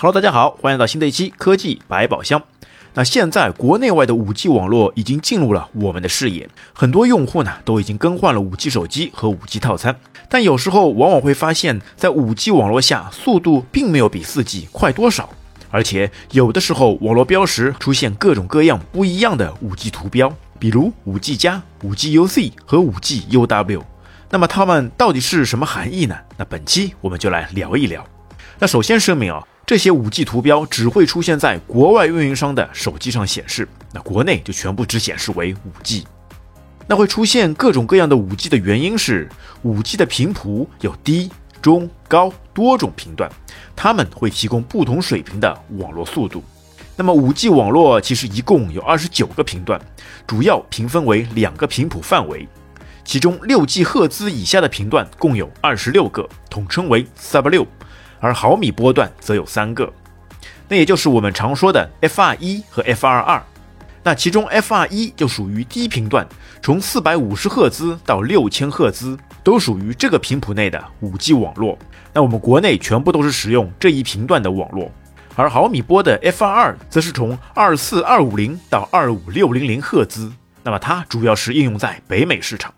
Hello，大家好，欢迎来到新的一期科技百宝箱。那现在国内外的 5G 网络已经进入了我们的视野，很多用户呢都已经更换了 5G 手机和 5G 套餐，但有时候往往会发现，在 5G 网络下，速度并没有比 4G 快多少，而且有的时候网络标识出现各种各样不一样的 5G 图标，比如 5G 加、5G UC 和 5G UW。那么它们到底是什么含义呢？那本期我们就来聊一聊。那首先声明啊，这些 5G 图标只会出现在国外运营商的手机上显示，那国内就全部只显示为 5G。那会出现各种各样的 5G 的原因是，5G 的频谱有低、中、高多种频段，它们会提供不同水平的网络速度。那么 5G 网络其实一共有二十九个频段，主要平分为两个频谱范围。其中六 G 赫兹以下的频段共有二十六个，统称为 Sub 六，而毫米波段则有三个，那也就是我们常说的 FR 一和 FR 二。那其中 FR 一就属于低频段，从四百五十赫兹到六千赫兹都属于这个频谱内的五 G 网络。那我们国内全部都是使用这一频段的网络，而毫米波的 FR 二则是从二四二五零到二五六零零赫兹，那么它主要是应用在北美市场。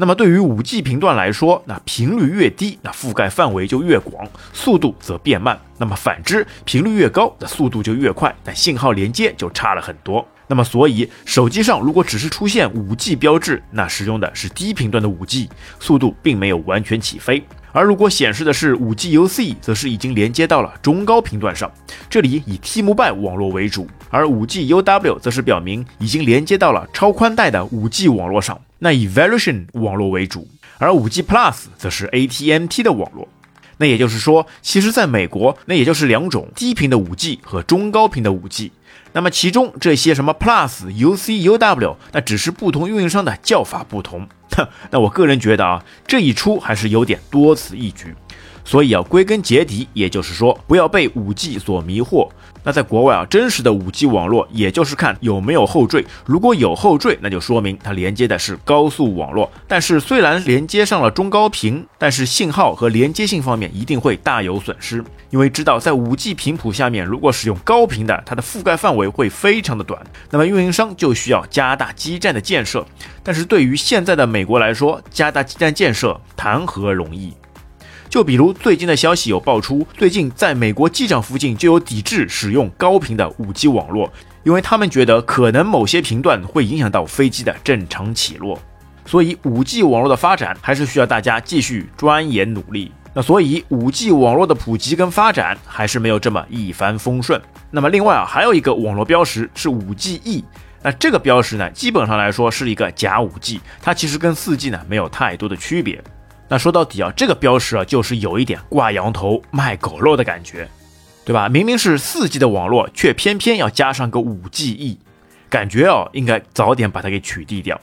那么对于五 G 频段来说，那频率越低，那覆盖范围就越广，速度则变慢。那么反之，频率越高，那速度就越快，但信号连接就差了很多。那么所以手机上如果只是出现五 G 标志，那使用的是低频段的五 G，速度并没有完全起飞。而如果显示的是五 G UC，则是已经连接到了中高频段上，这里以 T-Mobile 网络为主；而五 G UW 则是表明已经连接到了超宽带的五 G 网络上，那以 Verizon 网络为主；而 5G Plus 则是 AT&T 的网络。那也就是说，其实在美国，那也就是两种低频的 5G 和中高频的 5G。那么其中这些什么 Plus、UC、UW，那只是不同运营商的叫法不同。那我个人觉得啊，这一出还是有点多此一举，所以啊，归根结底，也就是说，不要被五 G 所迷惑。那在国外啊，真实的五 G 网络，也就是看有没有后缀，如果有后缀，那就说明它连接的是高速网络。但是虽然连接上了中高频，但是信号和连接性方面一定会大有损失，因为知道在五 G 频谱下面，如果使用高频的，它的覆盖范围会非常的短，那么运营商就需要加大基站的建设。但是对于现在的美国来说，加大基站建设谈何容易？就比如最近的消息有爆出，最近在美国机场附近就有抵制使用高频的 5G 网络，因为他们觉得可能某些频段会影响到飞机的正常起落。所以 5G 网络的发展还是需要大家继续钻研努力。那所以 5G 网络的普及跟发展还是没有这么一帆风顺。那么另外啊，还有一个网络标识是 5GE，那这个标识呢，基本上来说是一个假 5G，它其实跟 4G 呢没有太多的区别。那说到底啊，这个标识啊，就是有一点挂羊头卖狗肉的感觉，对吧？明明是四 G 的网络，却偏偏要加上个五 G E，感觉啊，应该早点把它给取缔掉。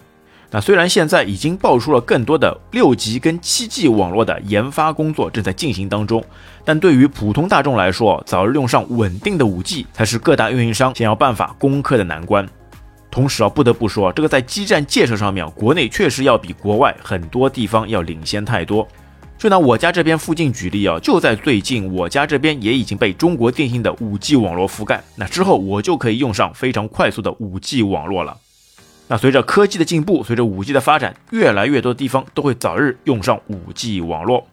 那虽然现在已经爆出了更多的六 G 跟七 G 网络的研发工作正在进行当中，但对于普通大众来说，早日用上稳定的五 G，才是各大运营商想要办法攻克的难关。同时啊，不得不说，这个在基站建设上面，国内确实要比国外很多地方要领先太多。就拿我家这边附近举例啊，就在最近，我家这边也已经被中国电信的 5G 网络覆盖。那之后我就可以用上非常快速的 5G 网络了。那随着科技的进步，随着 5G 的发展，越来越多的地方都会早日用上 5G 网络。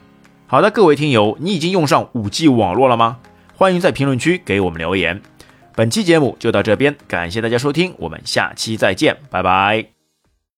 好的，各位听友，你已经用上 5G 网络了吗？欢迎在评论区给我们留言。本期节目就到这边，感谢大家收听，我们下期再见，拜拜。